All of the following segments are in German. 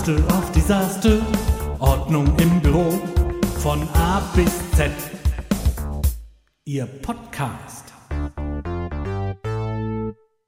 Master of Disaster, Ordnung im Büro von A bis Z. Ihr Podcast.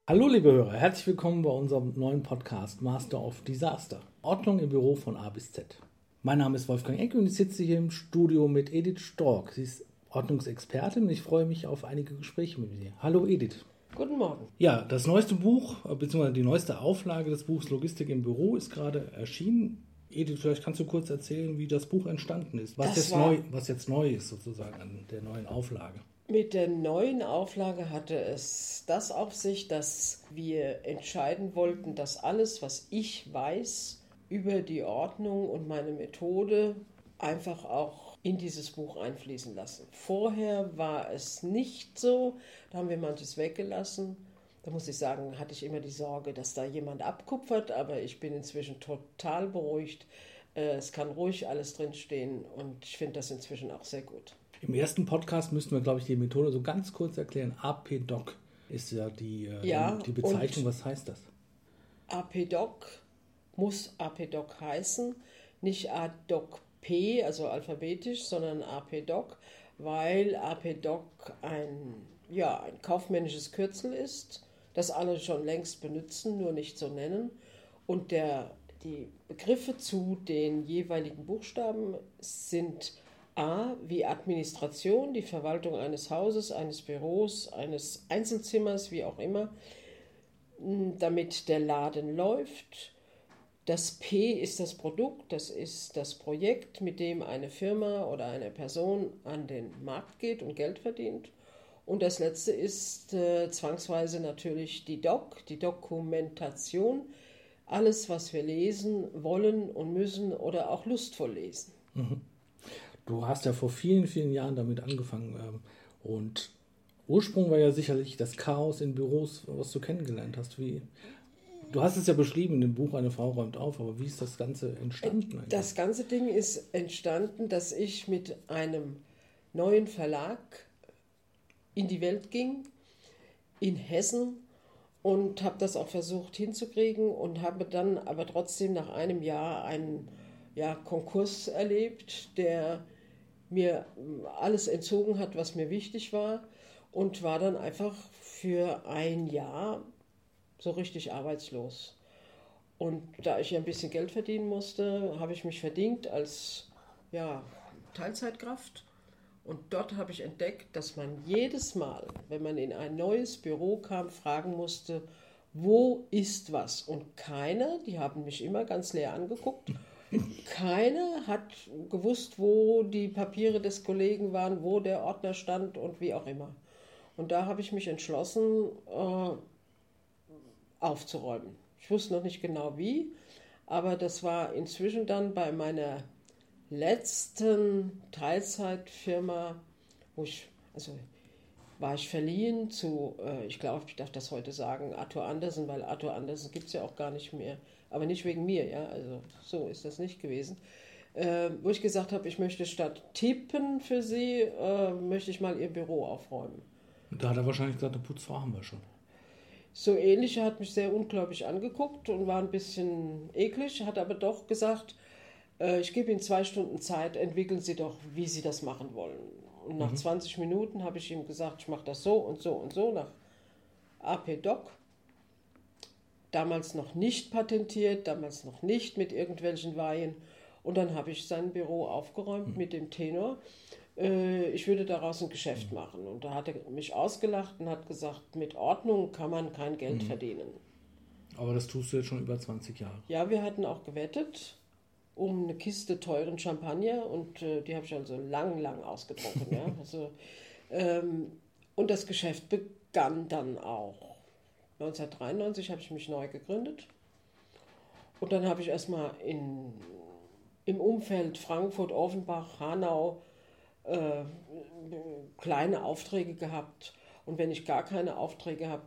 Hallo liebe Hörer, herzlich willkommen bei unserem neuen Podcast Master of Disaster, Ordnung im Büro von A bis Z. Mein Name ist Wolfgang Enke und ich sitze hier im Studio mit Edith Stork. Sie ist Ordnungsexpertin und ich freue mich auf einige Gespräche mit ihr. Hallo Edith. Guten Morgen. Ja, das neueste Buch, beziehungsweise die neueste Auflage des Buchs Logistik im Büro ist gerade erschienen. Edith, vielleicht kannst du kurz erzählen, wie das Buch entstanden ist, was, jetzt neu, was jetzt neu ist sozusagen an der neuen Auflage. Mit der neuen Auflage hatte es das auf sich, dass wir entscheiden wollten, dass alles, was ich weiß über die Ordnung und meine Methode, einfach auch in dieses Buch einfließen lassen. Vorher war es nicht so, da haben wir manches weggelassen. Da muss ich sagen, hatte ich immer die Sorge, dass da jemand abkupfert, aber ich bin inzwischen total beruhigt. Äh, es kann ruhig alles drinstehen und ich finde das inzwischen auch sehr gut. Im ersten Podcast müssten wir, glaube ich, die Methode so ganz kurz erklären. AP-Doc ist ja die, äh, ja, die Bezeichnung. Was heißt das? AP-Doc muss AP-Doc heißen, nicht ADOC P, also alphabetisch, sondern AP-Doc, weil AP-Doc ein, ja, ein kaufmännisches Kürzel ist, das alle schon längst benutzen, nur nicht so nennen. Und der, die Begriffe zu den jeweiligen Buchstaben sind A wie Administration, die Verwaltung eines Hauses, eines Büros, eines Einzelzimmers, wie auch immer, damit der Laden läuft. Das P ist das Produkt, das ist das Projekt, mit dem eine Firma oder eine Person an den Markt geht und Geld verdient. Und das letzte ist äh, zwangsweise natürlich die Doc, die Dokumentation. Alles, was wir lesen wollen und müssen oder auch lustvoll lesen. Mhm. Du hast ja vor vielen, vielen Jahren damit angefangen. Ähm, und Ursprung war ja sicherlich das Chaos in Büros, was du kennengelernt hast. Wie, Du hast es ja beschrieben in dem Buch Eine Frau räumt auf, aber wie ist das Ganze entstanden? Eigentlich? Das ganze Ding ist entstanden, dass ich mit einem neuen Verlag in die Welt ging, in Hessen, und habe das auch versucht hinzukriegen und habe dann aber trotzdem nach einem Jahr einen ja, Konkurs erlebt, der mir alles entzogen hat, was mir wichtig war und war dann einfach für ein Jahr so richtig arbeitslos. Und da ich ein bisschen Geld verdienen musste, habe ich mich verdient als ja, Teilzeitkraft. Und dort habe ich entdeckt, dass man jedes Mal, wenn man in ein neues Büro kam, fragen musste, wo ist was? Und keiner, die haben mich immer ganz leer angeguckt, keiner hat gewusst, wo die Papiere des Kollegen waren, wo der Ordner stand und wie auch immer. Und da habe ich mich entschlossen, äh, aufzuräumen. Ich wusste noch nicht genau wie, aber das war inzwischen dann bei meiner letzten Teilzeitfirma, wo ich, also war ich verliehen zu, äh, ich glaube, ich darf das heute sagen, Arthur Andersen, weil Arthur Andersen gibt es ja auch gar nicht mehr. Aber nicht wegen mir, ja, also so ist das nicht gewesen. Äh, wo ich gesagt habe, ich möchte statt tippen für sie, äh, möchte ich mal ihr Büro aufräumen. Da hat er wahrscheinlich gesagt, eine Putzfrau haben wir schon so ähnliche hat mich sehr ungläubig angeguckt und war ein bisschen eklig, hat aber doch gesagt, äh, ich gebe Ihnen zwei Stunden Zeit, entwickeln Sie doch, wie Sie das machen wollen. Und nach mhm. 20 Minuten habe ich ihm gesagt, ich mache das so und so und so nach AP Doc. Damals noch nicht patentiert, damals noch nicht mit irgendwelchen Weihen. Und dann habe ich sein Büro aufgeräumt mhm. mit dem Tenor äh, ich würde daraus ein Geschäft mhm. machen. Und da hat er mich ausgelacht und hat gesagt, mit Ordnung kann man kein Geld mhm. verdienen. Aber das tust du jetzt schon über 20 Jahre. Ja, wir hatten auch gewettet um eine Kiste teuren Champagner und äh, die habe ich also lang, lang ausgetrunken. ja. also, ähm, und das Geschäft begann dann auch. 1993 habe ich mich neu gegründet. Und dann habe ich erstmal in, im Umfeld Frankfurt, Offenbach, Hanau äh, kleine Aufträge gehabt. Und wenn ich gar keine Aufträge habe,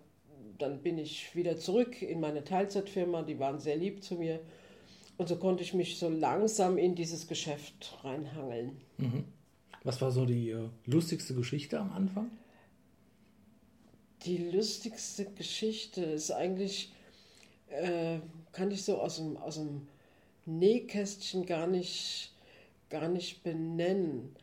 dann bin ich wieder zurück in meine Teilzeitfirma. Die waren sehr lieb zu mir. Und so konnte ich mich so langsam in dieses Geschäft reinhangeln. Mhm. Was war so die äh, lustigste Geschichte am Anfang? Die lustigste Geschichte ist eigentlich, äh, kann ich so aus dem, aus dem Nähkästchen gar nicht, gar nicht benennen.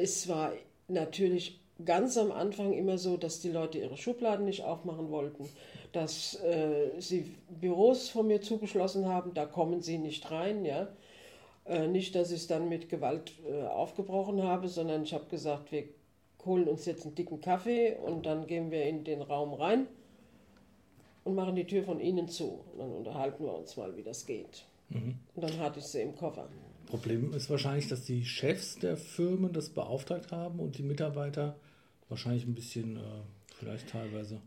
Es war natürlich ganz am Anfang immer so, dass die Leute ihre Schubladen nicht aufmachen wollten, dass äh, sie Büros von mir zugeschlossen haben, da kommen sie nicht rein, ja. Äh, nicht, dass ich es dann mit Gewalt äh, aufgebrochen habe, sondern ich habe gesagt, wir holen uns jetzt einen dicken Kaffee und dann gehen wir in den Raum rein und machen die Tür von innen zu. Und dann unterhalten wir uns mal, wie das geht. Mhm. Und dann hatte ich sie im Koffer. Problem ist wahrscheinlich, dass die Chefs der Firmen das beauftragt haben und die Mitarbeiter wahrscheinlich ein bisschen äh, vielleicht teilweise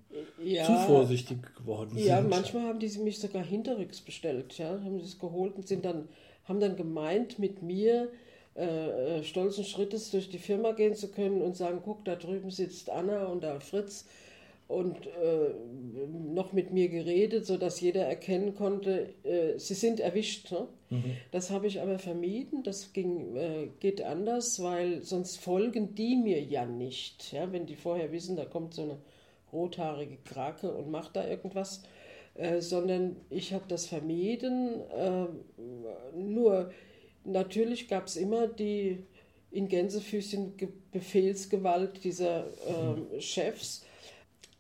ja, zu vorsichtig geworden sind. Ja, manchmal haben die mich sogar hinterrücks bestellt, ja, haben sie es geholt und sind dann, haben dann gemeint, mit mir äh, äh, stolzen Schrittes durch die Firma gehen zu können und sagen, guck, da drüben sitzt Anna und da Fritz und äh, noch mit mir geredet, sodass jeder erkennen konnte, äh, sie sind erwischt. Ne? Mhm. Das habe ich aber vermieden, das ging, äh, geht anders, weil sonst folgen die mir ja nicht. Ja? Wenn die vorher wissen, da kommt so eine rothaarige Krake und macht da irgendwas, äh, sondern ich habe das vermieden. Äh, nur natürlich gab es immer die in Gänsefüßchen Befehlsgewalt dieser mhm. Chefs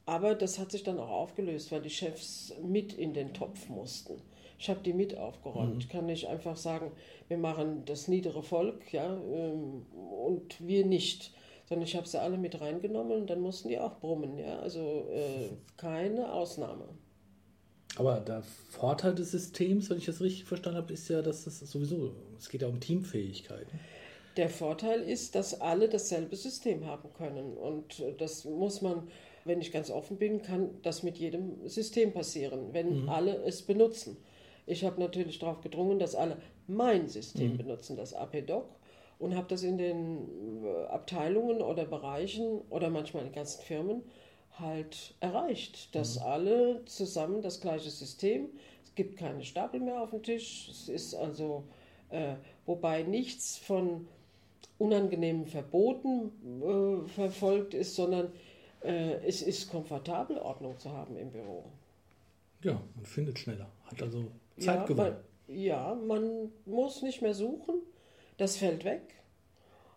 aber das hat sich dann auch aufgelöst, weil die Chefs mit in den Topf mussten. Ich habe die mit aufgeräumt. Mhm. Ich kann nicht einfach sagen, wir machen das niedere Volk, ja, ähm, und wir nicht. Sondern ich habe sie alle mit reingenommen und dann mussten die auch brummen, ja. Also äh, keine Ausnahme. Aber der Vorteil des Systems, wenn ich das richtig verstanden habe, ist ja, dass das sowieso, es geht ja um Teamfähigkeiten. Der Vorteil ist, dass alle dasselbe System haben können. Und das muss man wenn ich ganz offen bin, kann das mit jedem System passieren, wenn mhm. alle es benutzen. Ich habe natürlich darauf gedrungen, dass alle mein System mhm. benutzen, das APDoc, und habe das in den äh, Abteilungen oder Bereichen oder manchmal in ganzen Firmen halt erreicht, dass mhm. alle zusammen das gleiche System, es gibt keine Stapel mehr auf dem Tisch, es ist also, äh, wobei nichts von unangenehmen Verboten äh, verfolgt ist, sondern äh, es ist komfortabel, Ordnung zu haben im Büro. Ja, man findet schneller, hat also Zeit ja, gewonnen. Man, ja, man muss nicht mehr suchen, das fällt weg.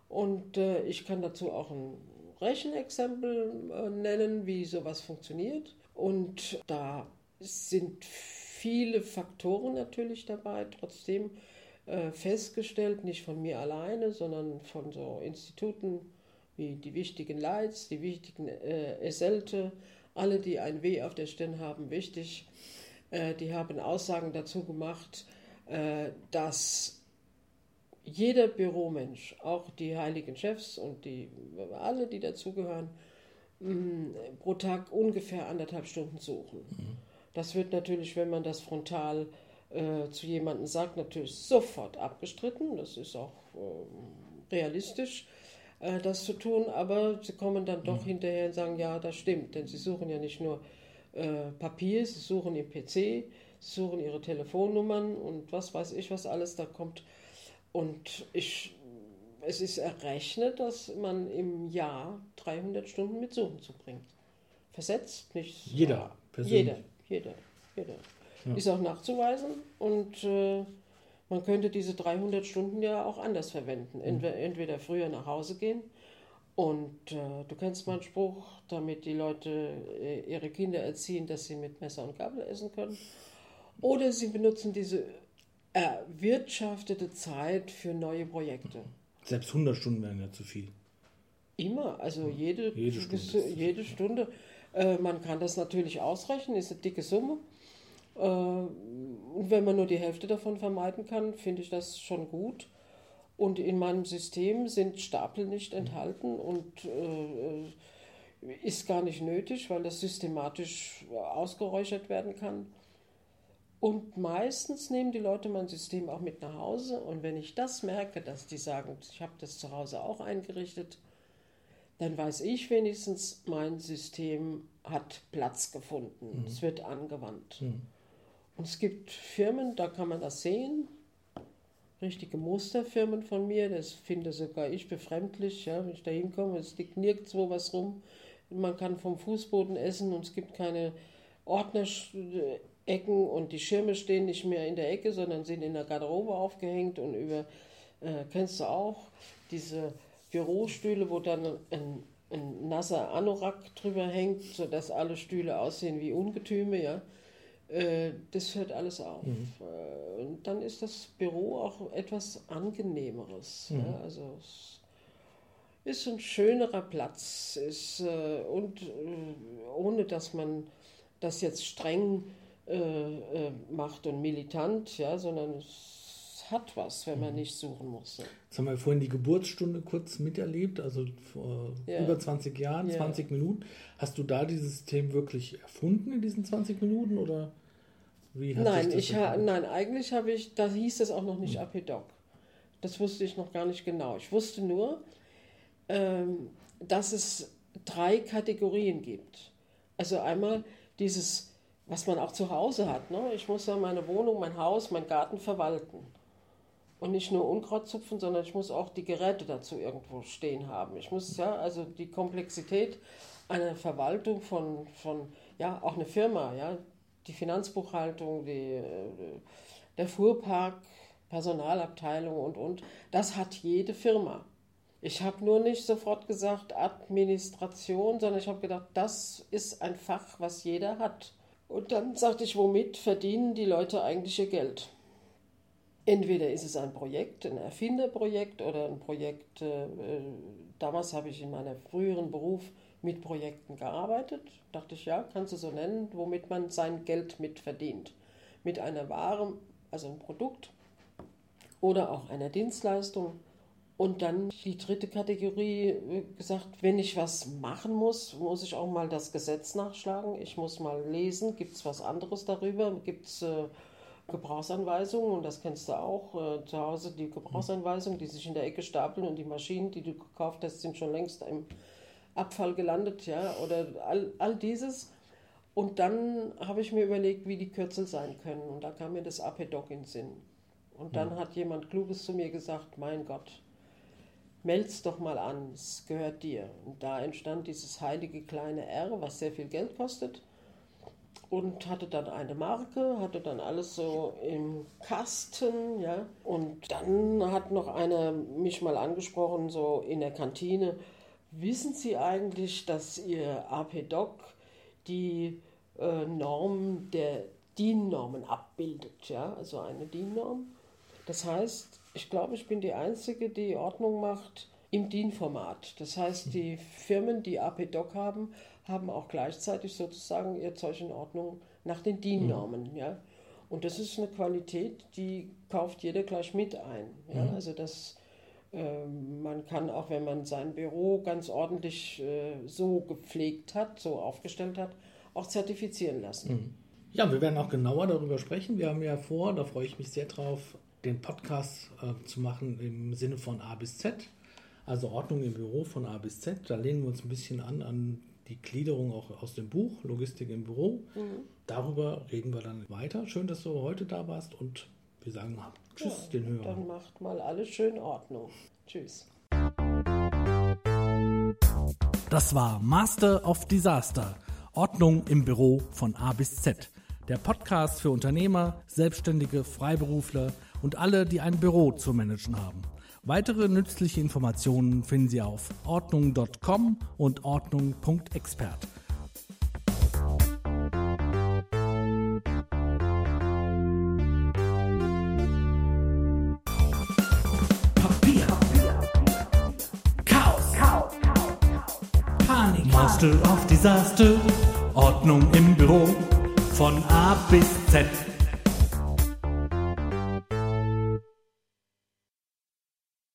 Und äh, ich kann dazu auch ein Rechenexempel äh, nennen, wie sowas funktioniert. Und da sind viele Faktoren natürlich dabei, trotzdem äh, festgestellt, nicht von mir alleine, sondern von so Instituten wie die wichtigen Leits, die wichtigen äh, Esselte, alle, die ein W auf der Stirn haben, wichtig. Äh, die haben Aussagen dazu gemacht, äh, dass jeder Büromensch, auch die heiligen Chefs und die, alle, die dazugehören, mm, pro Tag ungefähr anderthalb Stunden suchen. Mhm. Das wird natürlich, wenn man das frontal äh, zu jemandem sagt, natürlich sofort abgestritten. Das ist auch äh, realistisch. Äh, das zu tun, aber sie kommen dann doch mhm. hinterher und sagen, ja, das stimmt, denn sie suchen ja nicht nur äh, Papier, sie suchen ihr PC, sie suchen ihre Telefonnummern und was weiß ich, was alles da kommt. Und ich, es ist errechnet, dass man im Jahr 300 Stunden mit Suchen zubringt. Versetzt, nicht Jeder, persönlich. Jeder, jeder, jeder. Ja. Ist auch nachzuweisen und äh, man könnte diese 300 Stunden ja auch anders verwenden. Mhm. Entweder, früher nach Hause gehen und äh, du kennst meinen Spruch, damit die Leute äh, ihre Kinder erziehen, dass sie mit Messer und Gabel essen können. Oder sie benutzen diese erwirtschaftete Zeit für neue Projekte. Selbst 100 Stunden wären ja zu viel. Immer, also jede, jede Stunde. Jede Stunde. Äh, man kann das natürlich ausrechnen, ist eine dicke Summe. Äh, und wenn man nur die Hälfte davon vermeiden kann, finde ich das schon gut. Und in meinem System sind Stapel nicht enthalten und äh, ist gar nicht nötig, weil das systematisch ausgeräuchert werden kann. Und meistens nehmen die Leute mein System auch mit nach Hause. Und wenn ich das merke, dass die sagen, ich habe das zu Hause auch eingerichtet, dann weiß ich wenigstens, mein System hat Platz gefunden. Mhm. Es wird angewandt. Mhm. Und es gibt Firmen, da kann man das sehen. Richtige Musterfirmen von mir, das finde sogar ich befremdlich, ja, wenn ich da hinkomme. Es liegt nirgendwo was rum. Man kann vom Fußboden essen und es gibt keine Ordner. Ecken und die Schirme stehen nicht mehr in der Ecke, sondern sind in der Garderobe aufgehängt und über, äh, kennst du auch, diese Bürostühle, wo dann ein, ein nasser Anorak drüber hängt, sodass alle Stühle aussehen wie Ungetüme, ja. Äh, das hört alles auf. Mhm. Äh, und dann ist das Büro auch etwas angenehmeres. Mhm. Ja? Also es ist ein schönerer Platz ist, äh, und ohne dass man das jetzt streng macht und militant, ja, sondern es hat was, wenn man mhm. nicht suchen muss. Jetzt haben wir vorhin die Geburtsstunde kurz miterlebt, also vor ja. über 20 Jahren, ja. 20 Minuten. Hast du da dieses System wirklich erfunden in diesen 20 Minuten oder? nein, ich ha, nein, eigentlich habe ich, da hieß es auch noch nicht hm. APDoc. Das wusste ich noch gar nicht genau. Ich wusste nur, ähm, dass es drei Kategorien gibt. Also einmal dieses, was man auch zu Hause hat. Ne? Ich muss ja meine Wohnung, mein Haus, mein Garten verwalten. Und nicht nur Unkraut zupfen, sondern ich muss auch die Geräte dazu irgendwo stehen haben. Ich muss ja, also die Komplexität einer Verwaltung von, von ja, auch eine Firma, ja, die Finanzbuchhaltung, die, äh, der Fuhrpark, Personalabteilung und, und. Das hat jede Firma. Ich habe nur nicht sofort gesagt Administration, sondern ich habe gedacht, das ist ein Fach, was jeder hat. Und dann sagte ich, womit verdienen die Leute eigentlich ihr Geld? Entweder ist es ein Projekt, ein Erfinderprojekt oder ein Projekt, äh, äh damals habe ich in meinem früheren Beruf mit Projekten gearbeitet. Dachte ich, ja, kannst du so nennen, womit man sein Geld mit verdient. Mit einer Ware, also ein Produkt oder auch einer Dienstleistung. Und dann die dritte Kategorie äh, gesagt, wenn ich was machen muss, muss ich auch mal das Gesetz nachschlagen. Ich muss mal lesen, gibt es was anderes darüber? Gibt es äh, Gebrauchsanweisungen? Und das kennst du auch äh, zu Hause, die Gebrauchsanweisungen, die sich in der Ecke stapeln und die Maschinen, die du gekauft hast, sind schon längst im Abfall gelandet, ja, oder all, all dieses. Und dann habe ich mir überlegt, wie die Kürzel sein können. Und da kam mir das AP-Doc in den Sinn. Und dann ja. hat jemand Kluges zu mir gesagt, mein Gott, meld's doch mal an, es gehört dir. Und da entstand dieses heilige kleine R, was sehr viel Geld kostet. Und hatte dann eine Marke, hatte dann alles so im Kasten, ja. Und dann hat noch einer mich mal angesprochen, so in der Kantine, Wissen Sie eigentlich, dass Ihr AP-Doc die äh, Norm der DIN-Normen abbildet? Ja? Also eine DIN-Norm. Das heißt, ich glaube, ich bin die Einzige, die Ordnung macht im DIN-Format. Das heißt, die Firmen, die AP-Doc haben, haben auch gleichzeitig sozusagen ihr Zeug in Ordnung nach den DIN-Normen. Mhm. Ja? Und das ist eine Qualität, die kauft jeder gleich mit ein. Ja? Mhm. Also das ähm, man kann auch, wenn man sein Büro ganz ordentlich äh, so gepflegt hat, so aufgestellt hat, auch zertifizieren lassen. Mhm. Ja, wir werden auch genauer darüber sprechen. Wir haben ja vor, da freue ich mich sehr drauf, den Podcast äh, zu machen im Sinne von A bis Z. Also Ordnung im Büro von A bis Z. Da lehnen wir uns ein bisschen an an die Gliederung auch aus dem Buch Logistik im Büro. Mhm. Darüber reden wir dann weiter. Schön, dass du heute da warst und wir sagen Tschüss ja, den Hörern. Dann macht mal alles schön Ordnung. Tschüss. Das war Master of Disaster. Ordnung im Büro von A bis Z. Der Podcast für Unternehmer, Selbstständige, Freiberufler und alle, die ein Büro zu managen haben. Weitere nützliche Informationen finden Sie auf ordnung.com und ordnung.expert. Master of Disaster, Ordnung im Büro. Von A bis Z.